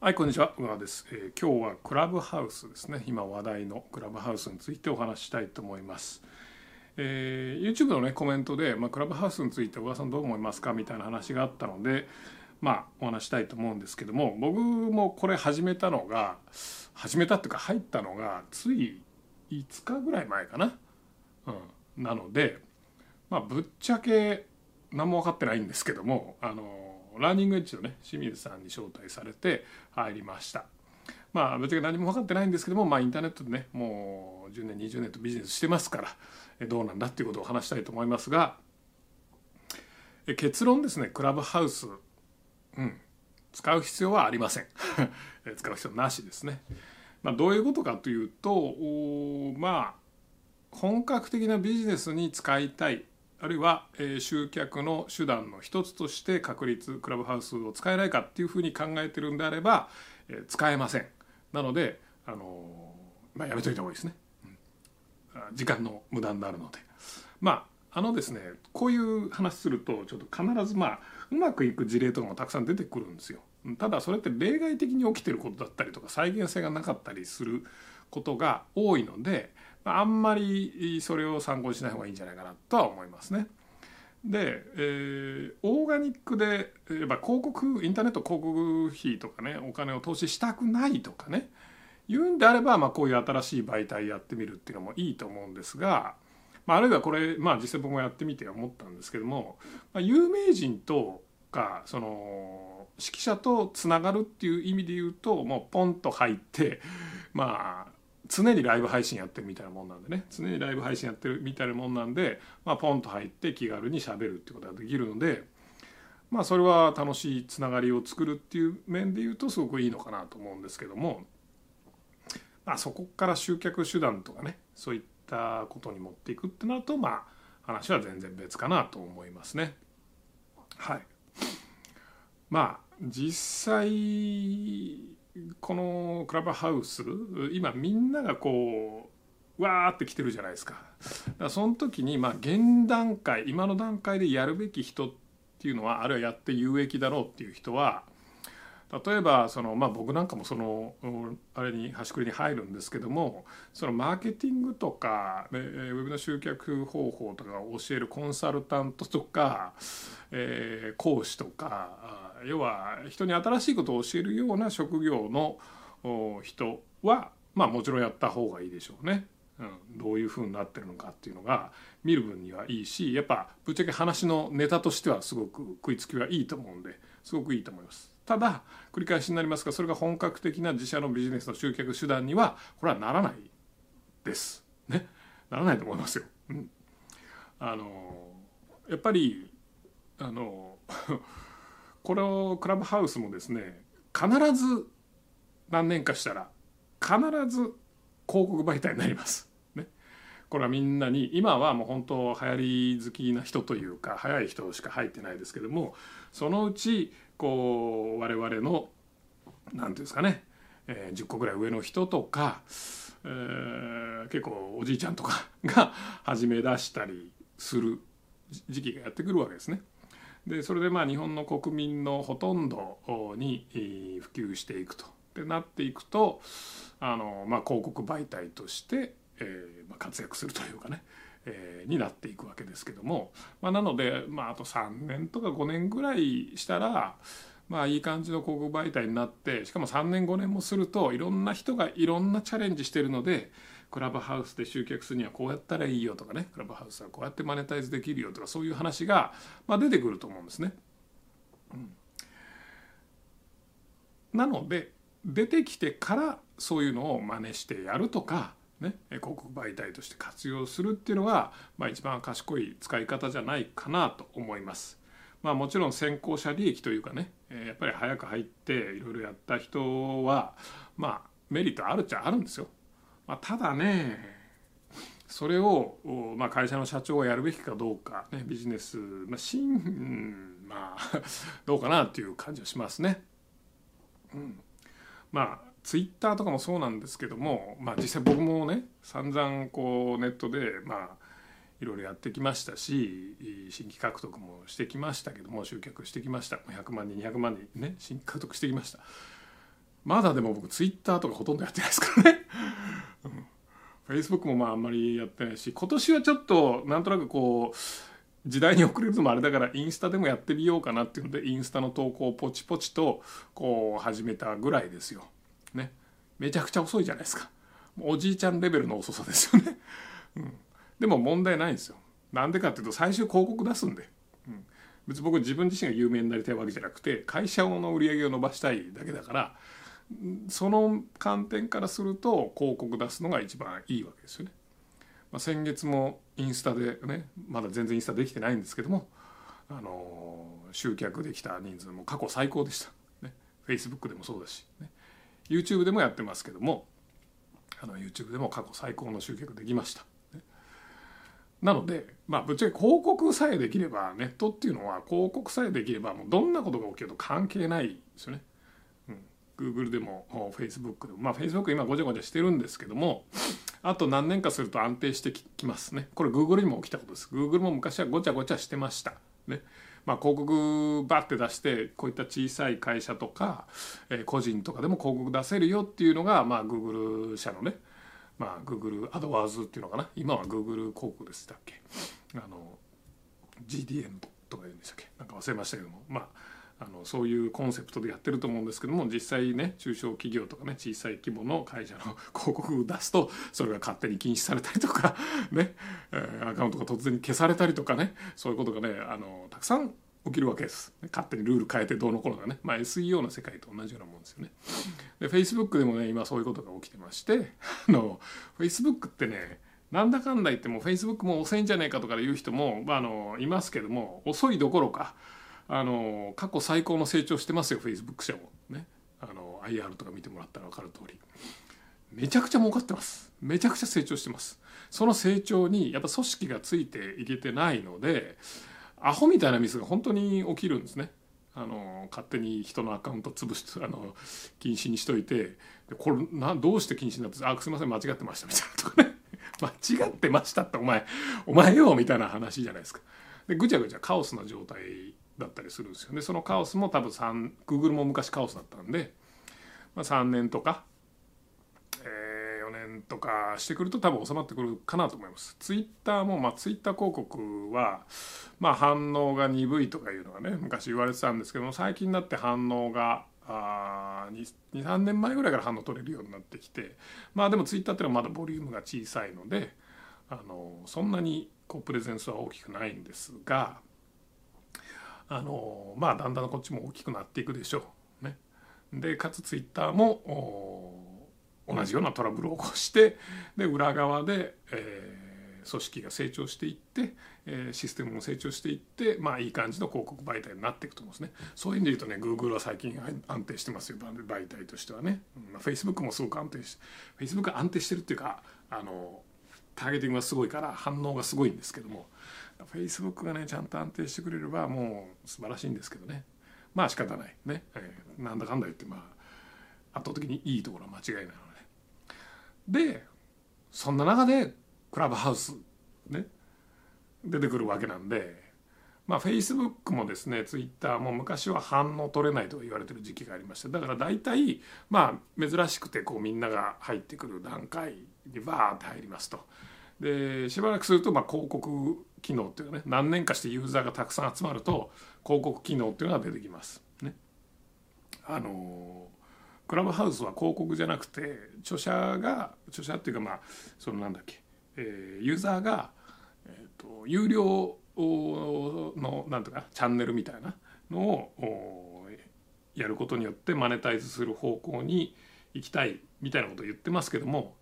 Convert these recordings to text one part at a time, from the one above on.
はいこんにちは。小川です、えー、今日はクラブハウスですね。今話題のクラブハウスについてお話ししたいと思います、えー、YouTube のねコメントで、まあ、クラブハウスについて小川さんどう思いますか？みたいな話があったのでまあお話したいと思うんですけども僕もこれ始めたのが始めたっていうか入ったのがつい5日ぐらい前かな、うん、なのでまあぶっちゃけ何も分かってないんですけどもあのラーニングエッジのね清水さんに招待されて入りました。まあ別に何も分かってないんですけども、まあ、インターネットでねもう10年20年とビジネスしてますからどうなんだっていうことを話したいと思いますが結論ですねクラブハウス、うん、使う必要はありません。使う必要なしですね、まあ、どういうことかというとまあ本格的なビジネスに使いたいあるいは、えー、集客の手段の一つとして確立クラブハウスを使えないかっていうふうに考えてるんであれば、えー、使えません。なので、あのー、まあ、やめといた方がいいですね、うん、時間の無駄になるので。まああのですねこういう話するとちょっと必ずまあうまくいく事例とかもたくさん出てくるんですよ。ただそれって例外的に起きてることだったりとか再現性がなかったりすることが多いのであんまりそれを参考にしない方がいいんじゃないかなとは思いますね。で、えー、オーガニックでやっぱ広告インターネット広告費とかねお金を投資したくないとかね言うんであれば、まあ、こういう新しい媒体やってみるっていうのもいいと思うんですが、まあ、あるいはこれ、まあ、実際僕もやってみて思ったんですけども、まあ、有名人とかその指揮者とつながるっていう意味で言うともうポンと入ってまあ常にライブ配信やってるみたいなもんなんでね常にライブ配信やってるみたいなもんなんで、まあ、ポンと入って気軽にしゃべるってことができるのでまあそれは楽しいつながりを作るっていう面で言うとすごくいいのかなと思うんですけども、まあ、そこから集客手段とかねそういったことに持っていくってなるとまあ話は全然別かなと思いますね。はい、まあ実際このクラブハウス今みんながこうわーって来てるじゃないですか。だからその時にまあ現段階今の段階でやるべき人っていうのはあるいはやって有益だろうっていう人は例えばその、まあ、僕なんかもそのあれに端くりに入るんですけどもそのマーケティングとかウェブの集客方法とかを教えるコンサルタントとか、えー、講師とか要は人に新しいことを教えるような職業の人は、まあ、もちろんやった方がいいでしょうね。うん、どういうふうになってるのかっていうのが見る分にはいいしやっぱぶっちゃけ話のネタとしてはすごく食いつきはいいと思うんですごくいいと思います。ただ繰り返しになりますがそれが本格的な自社のビジネスの集客手段にはこれはならないです。ね。ならないと思いますよ。うん、あのやっぱりあのこのクラブハウスもですね必ず何年かしたら必ず広告媒体になります。ね、これはみんなに今はもう本当流行り好きな人というか早い人しか入ってないですけどもそのうちこう我々の何ていうんですかね、えー、10個ぐらい上の人とか、えー、結構おじいちゃんとか が始め出したりする時期がやってくるわけですね。でそれでまあ日本の国民のほとんどに普及していくと。でなっていくとあの、まあ、広告媒体として、えーまあ、活躍するというかねえー、になっていくわけですけども、まあ、なので、まあ、あと3年とか5年ぐらいしたら、まあ、いい感じの広告媒体になってしかも3年5年もするといろんな人がいろんなチャレンジしてるのでクラブハウスで集客するにはこうやったらいいよとかねクラブハウスはこうやってマネタイズできるよとかそういう話が、まあ、出てくると思うんですね。なので出てきてからそういうのを真似してやるとかね、広告媒体として活用するっていうのが、まあ、一番賢い使い方じゃないかなと思います。まあ、もちろん先行者利益というかねやっぱり早く入っていろいろやった人はまあメリットあるっちゃあるんですよ。まあ、ただねそれを、まあ、会社の社長がやるべきかどうか、ね、ビジネス、まあ、しんまあ どうかなっていう感じはしますね。うん、まあツイッターとかもそうなんですけども、まあ、実際僕もね散々こうネットでまあいろいろやってきましたし新規獲得もしてきましたけども集客してきました100万人200万人ね新規獲得してきましたまだでも僕ツイッターとかほとんどやってないですからね。フェイスブックもまああんまりやってないし今年はちょっとなんとなくこう時代に遅れるのもあれだからインスタでもやってみようかなっていうのでインスタの投稿をポチポチとこう始めたぐらいですよ。ね。めちゃくちゃ遅いじゃないですか。おじいちゃんレベルの遅さですよね。うん、でも問題ないんですよ。なんでかっていうと最終広告出すんで。うん別に僕自分自身が有名になりたいわけじゃなくて会社の売り上げを伸ばしたいだけだからその観点からすると広告出すのが一番いいわけですよね。まあ、先月もインスタでねまだ全然インスタできてないんですけども、あの集客できた人数も過去最高でした。ね、Facebook でもそうだし、ね、YouTube でもやってますけどもあの YouTube でも過去最高の集客できました。なので、まあ、ぶっちゃけ広告さえできればネットっていうのは広告さえできればもうどんなことが起きると関係ないですよね。うん。Google でも Facebook でも。まあ Facebook 今ごちゃごちゃしてるんですけどもあと何年かすると安定してきますね。これ Google にも起きたことです。Google も昔はごちゃごちゃしてました。ね。まあ広告バッて出してこういった小さい会社とか、え個人とかでも広告出せるよっていうのがまあ Google 社のねまあ Google アドワーズっていうのかな。今は Google 広告でしたっけ。あの GDN とか言うんでしたっけ。なんか忘れましたけども。まああのそういうコンセプトでやってると思うんですけども実際ね中小企業とかね小さい規模の会社の広告を出すとそれが勝手に禁止されたりとかね アカウントが突然消されたりとかねそういうことがねあのたくさん起きるわけです。勝手にルール変えてどうのこうのがね、まあ、SEO の世界と同じようなもんですよね。で Facebook でもね今そういうことが起きてましてあの Facebook ってねなんだかんだ言っても Facebook も遅いんじゃないかとか言う人も、まあ、あのいますけども遅いどころかあの過去最高の成長してますよフェイスブック社も。ね。あの IR とか見てもらったら分かる通り。めちゃくちゃ儲かってます。めちゃくちゃ成長してます。その成長にやっぱ組織がついていけてないのでアホみたいなミスが本当に起きるんですね。あの勝手に人のアカウント潰してあの禁止にしといてこれなどうして禁止になって「あすいません間違ってました」みたいなとかね「間違ってました」ってお前お前よみたいな話じゃないですか。でぐちゃぐちゃカオスな状態だったりするんですよね。そのカオスも多分3 Google も昔カオスだったんで、まあ、3年とか、えー、4年とかしてくると多分収まってくるかなと思います。ツイッターも、まあ、ツイッター広告は、まあ、反応が鈍いとかいうのがね昔言われてたんですけども最近になって反応が23年前ぐらいから反応取れるようになってきてまあでもツイッターっていうのはまだボリュームが小さいのであのそんなにこうプレゼンスは大きくないんですがあのまあだんだんこっちも大きくなっていくでしょう。ね、でかつツイッターも同じようなトラブルを起こしてで裏側で、えー、組織が成長していって、えー、システムも成長していってまあいい感じの広告媒体になっていくと思うんですね。そういう意味で言うとね Google は最近安定してますよ媒体としてはね。まあ、Facebook もすごく安定して Facebook 安定してるっていうかあのターゲティングがすごいから反応がすごいんですけども。フェイスブックがねちゃんと安定してくれればもう素晴らしいんですけどね。まあ仕方ない。ね、えー、なんだかんだ言ってまあ圧倒的にいいところは間違いないのででそんな中でクラブハウスね出てくるわけなんでまあフェイスブックもですねツイッターも昔は反応取れないと言われてる時期がありましただから大体まあ珍しくてこうみんなが入ってくる段階にバーって入りますと。でしばらくするとまあ広告機能っていうかね何年かしてユーザーがたくさん集まると広告機能っていうのが出てきます。ね、あのクラブハウスは広告じゃなくて著者が著者っていうかまあそのなんだっけ、えー、ユーザーが、えーと、有料のなんとかチャンネルみたいなのをやることによってマネタイズする方向に行きたいみたいなことを言ってますけども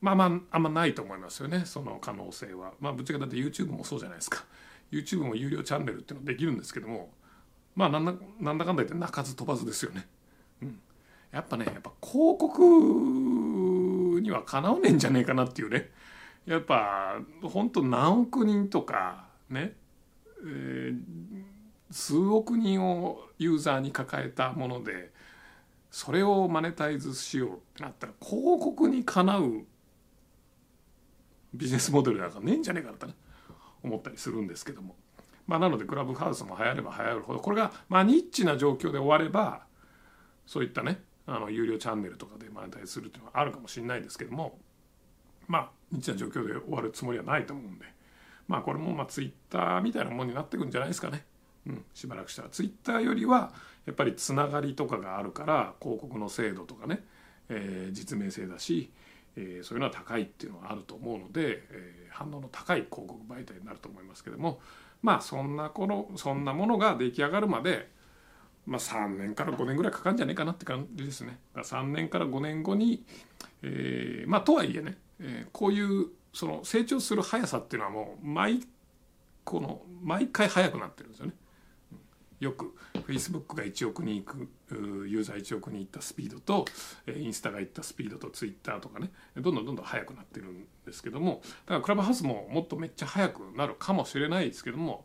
まあまああんまないと思いますよねその可能性は。まあぶっちゃけだって YouTube もそうじゃないですか。YouTube も有料チャンネルっていうのできるんですけどもまあなんだなんだかんだ言って鳴かず飛ばずですよね。うん、やっぱねやっぱ広告にはかなわねえんじゃねえかなっていうねやっぱ本当何億人とかね、えー、数億人をユーザーに抱えたものでそれをマネタイズしようってなったら広告にかなうビジネスモデルなんかねえんじゃねえかってね思ったりするんですけども。まあなのでクラブハウスも流行れば流行るほど。これがまあニッチな状況で終わればそういったねあの有料チャンネルとかでマネタイズするっていうのはあるかもしれないですけども。まあニッチな状況で終わるつもりはないと思うんで。まあこれもまあツイッターみたいなものになってくんじゃないですかね。うん、しばらくしたら。ツイッターよりはやっぱりつながりとかがあるから広告の精度とかね、えー、実名性だし、えー、そういうのは高いっていうのはあると思うので、えー、反応の高い広告媒体になると思いますけどもまあそんな頃そんなものが出来上がるまでまあ、3年から5年ぐらいかかるんじゃないかなって感じですね。3年から5年後に、えー、まあとはいえね、えー、こういうその成長する速さっていうのはもう毎この毎回速くなってるんですよね。よく Facebook が1億人いくユーザー1億人いったスピードとインスタがいったスピードと Twitter とかねどんどんどんどん速くなってるんですけどもだからクラブハウスももっとめっちゃ速くなるかもしれないですけども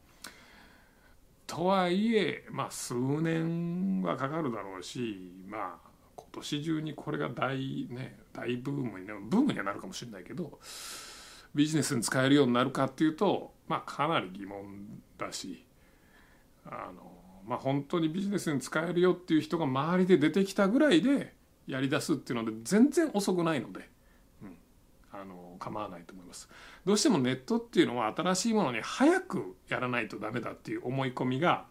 とはいえまあ数年はかかるだろうしまあ今年中にこれが大ね大ブームにブームにはなるかもしれないけどビジネスに使えるようになるかっていうとまあかなり疑問だしあのまあ本当にビジネスに使えるよっていう人が周りで出てきたぐらいでやりだすっていうので全然遅くないので、うん、あの構わないと思います。どうしてもネットっていうのは新しいものに早くやらないとダメだっていう思い込みが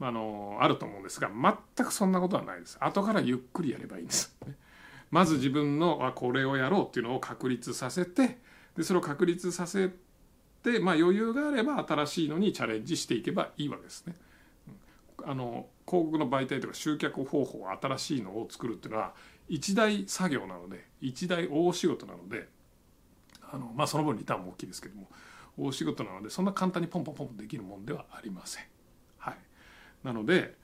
あのあると思うんですが全くそんなことはないです後からゆっくりやればいいんですまず自分のこれをやろうっていうのを確立させてでそれを確立させて、まあ、余裕があれば新しいのにチャレンジしていけばいいわけですね。あの広告の媒体とか集客方法新しいのを作るっていうのは一大作業なので一大大仕事なのであの、まあ、その分リターンも大きいですけども大仕事なのでそんな簡単にポンポンポンポンできるもんではありません。はい、なので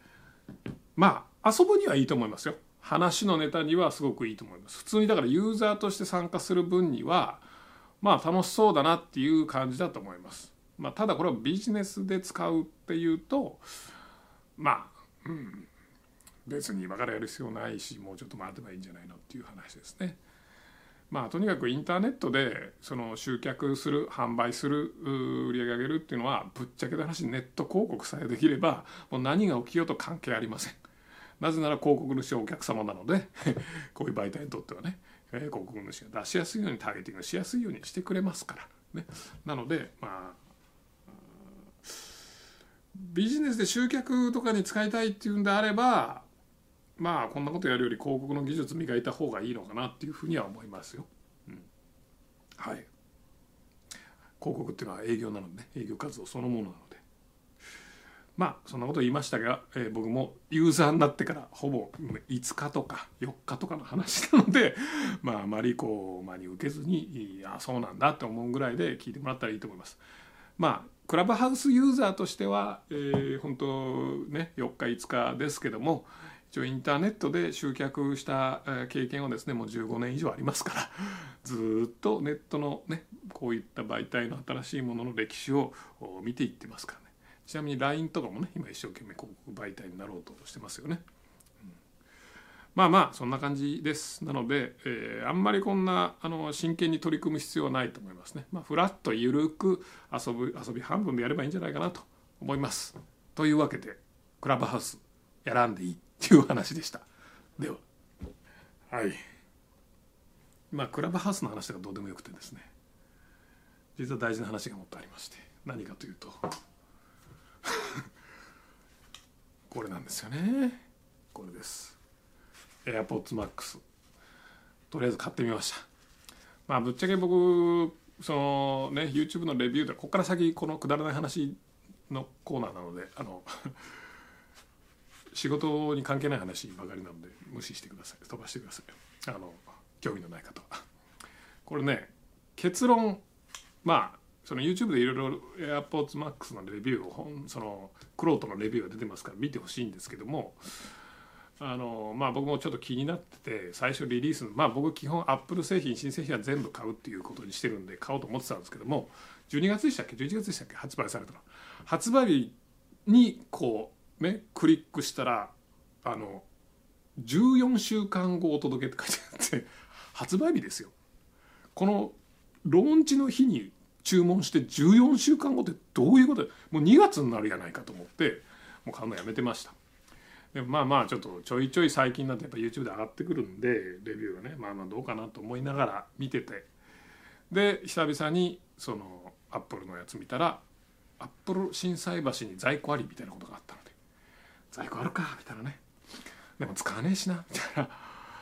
まあ遊ぶにはいいと思いますよ。話のネタにはすごくいいと思います。普通にだからユーザーとして参加する分にはまあ楽しそうだなっていう感じだと思います。まあ、ただこれをビジネスで使うっていうとまあ、うん、別に今からやる必要ないしもうちょっと待てばいいんじゃないのっていう話ですね。まあ、とにかくインターネットでその集客する販売する売り上げ上げるっていうのはぶっちゃけた話ネット広告さえできればもう何が起きようと関係ありません。なぜなら広告主はお客様なので こういう媒体にとってはね、広告主が出しやすいようにターゲティングしやすいようにしてくれますから。ね、なのでまあビジネスで集客とかに使いたいっていうんであればまあこんなことやるより広告の技術磨いた方がいいのかなっていうふうには思いますよ。うん、はい広告っていうのは営業なので、ね、営業活動そのものなのでまあそんなこと言いましたが、えー、僕もユーザーになってからほぼ5日とか4日とかの話なので まああまりこう真に受けずにああそうなんだって思うぐらいで聞いてもらったらいいと思います。まあクラブハウスユーザーとしては、えー、本当ね4日5日ですけども一応インターネットで集客した経験はですねもう15年以上ありますからずっとネットのねこういった媒体の新しいものの歴史を見ていってますからねちなみに LINE とかもね今一生懸命広告媒体になろうとしてますよね。まあまあそんな感じです。なので、えー、あんまりこんなあの真剣に取り組む必要はないと思いますね。まあ、フラッとゆるく遊ぶ遊び半分でやればいいんじゃないかなと思います。というわけでクラブハウスやらんでいいっていう話でした。では。はい。まあクラブハウスの話がどうでもよくてですね。実は大事な話がもっとありまして。何かというと。これなんですよね。これです AirPods Max とりあえず買ってみました。まあぶっちゃけ僕そのね YouTube のレビューでここから先このくだらない話のコーナーなのであの 仕事に関係ない話ばかりなので無視してください。飛ばしてくださいあの興味のない方は。これね結論。まあその YouTube でいろいろ AirPods Max のレビューをそのクロートのレビューが出てますから見てほしいんですけどもあのまあ僕もちょっと気になってて最初リリースまあ僕基本アップル製品新製品は全部買うっていうことにしてるんで買おうと思ってたんですけども12月でしたっけ？11月でしたっけ？発売されたの。発売日にこうねクリックしたらあの14週間後お届けって書いてあって発売日ですよ。このローンチの日に注文して14週間後ってどういうこと？もう2月になるやないかと思ってもう買うのやめてました。でもまあまあちょっとちょいちょい最近になってやっぱ YouTube で上がってくるんでレビューがねまあまあどうかなと思いながら見てて。で久々にそのアップルのやつ見たらアップル心斎橋に在庫ありみたいなことがあったので。在庫あるかみたいなね。でも使わねえしなみたいな。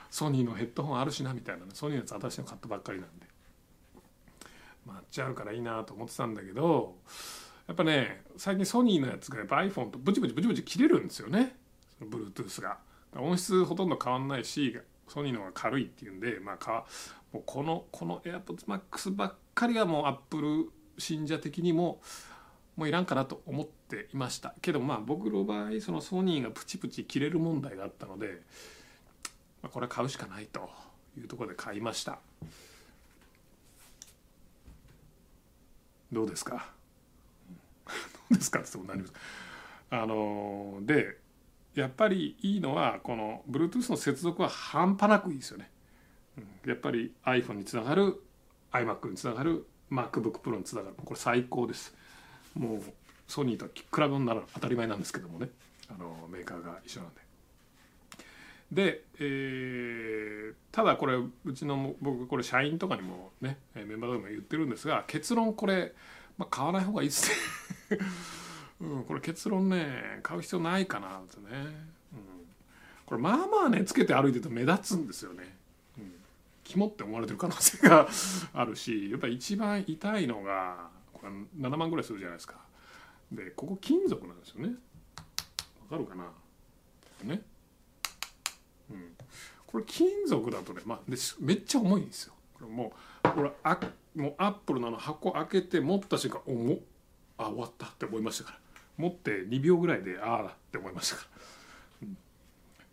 ソニーのヘッドホンあるしなみたいなね。ソニーのやつ私の買ったばっかりなんで。まああっちあるからいいなと思ってたんだけどやっぱね最近ソニーのやつがやっぱ iPhone とブチブチブチブチ切れるんですよね。Bluetooth が。音質ほとんど変わんないしソニーの方が軽いっていうんでまあかもうこのこの AirPods Max ばっかりはもう Apple 信者的にももういらんかなと思っていました。けどまあ僕の場合そのソニーがプチプチ切れる問題があったので、まあ、これは買うしかないというところで買いました。どうですか？どうですかって言っても何ですあのでやっぱりいいのはこの Bluetooth の接続は半端なくいいですよね。やっぱり iPhone につながる iMac につながる MacBookPro につながる。これ最高です。もうソニーと比べるなら当たり前なんですけどもね。あのメーカーが一緒なんで。で、えー、ただこれうちの僕これ社員とかにもねメンバーでも言ってるんですが結論これ、まあ、買わない方がいいですね、うん、これ結論ね買う必要ないかなってね、うん、これまあまあねつけて歩いてると目立つんですよね、うん、肝って思われてる可能性があるしやっぱ一番痛いのがこれ7万ぐらいするじゃないですか。でここ金属なんですよね。わかるかな？ね。うん、これ金属だとね、まあ、でめっちゃ重いんですよ。これもうこれあもうアップルのの箱開けて持った瞬間重っあ終わったって思いましたから。持って2秒ぐらいでああって思いましたから、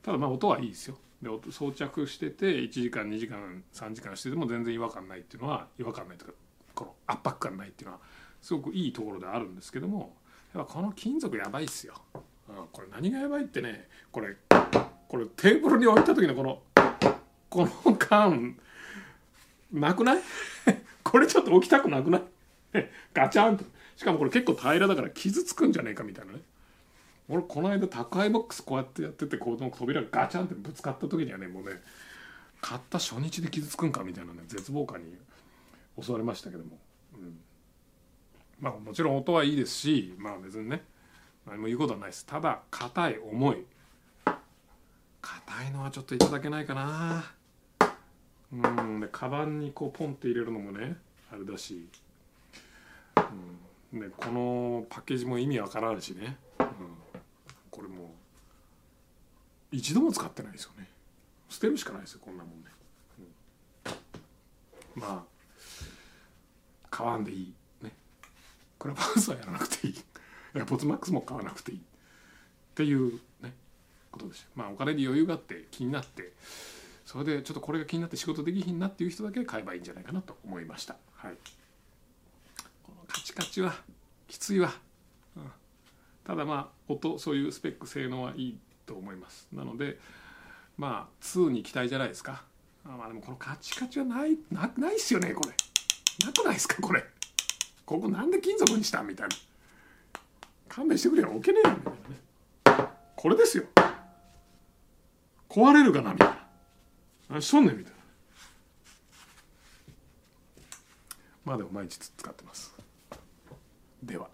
ただまあ音はいいですよ。で装着してて1時間2時間3時間してても全然違和感ないっていうのは違和感ないというかこの圧迫感ないっていうのはすごくいいところであるんですけどもやっぱこの金属やばいっすよ、うん、これ何がやばいってねこれこれテーブルに置いた時のこのこの缶なくない？これちょっと置きたくなくない？ガチャンと。しかもこれ結構平らだから傷つくんじゃねえかみたいなね。俺この間宅配ボックスこうやってやっててこの扉がガチャンってぶつかった時にはねもうね買った初日で傷つくんかみたいなね絶望感に襲われましたけども、まあもちろん音はいいですしまあ別にね何も言うことはないです。ただ硬い重い。硬いのはちょっといただけないかな。うん。でカバンにこうポンって入れるのもねあれだし、うん、でこのパッケージも意味わからんしね、うん、これもう一度も使ってないですよね。捨てるしかないですよこんなもんね、うん、まあ買わんでいい。ね。クラブハウスはやらなくていい。エアポツマックスも買わなくていい。っていうねことですまあお金に余裕があって気になってそれでちょっとこれが気になって仕事できひんなっていう人だけ買えばいいんじゃないかなと思いました。はい。チカチはきついわ、うん、ただまあ音そういうスペック性能はいいと思います。なのでまあ2に期待じゃないですか。あまあでもこのカチカチはないなないっすよねこれ。なくないですかこれ。ここなんで金属にしたみたいな。勘弁してくれよ。置けねえよみたいなね。これですよ。壊れるかなみたいな。何しとんねんみたいな。まあでも毎日使ってます。では。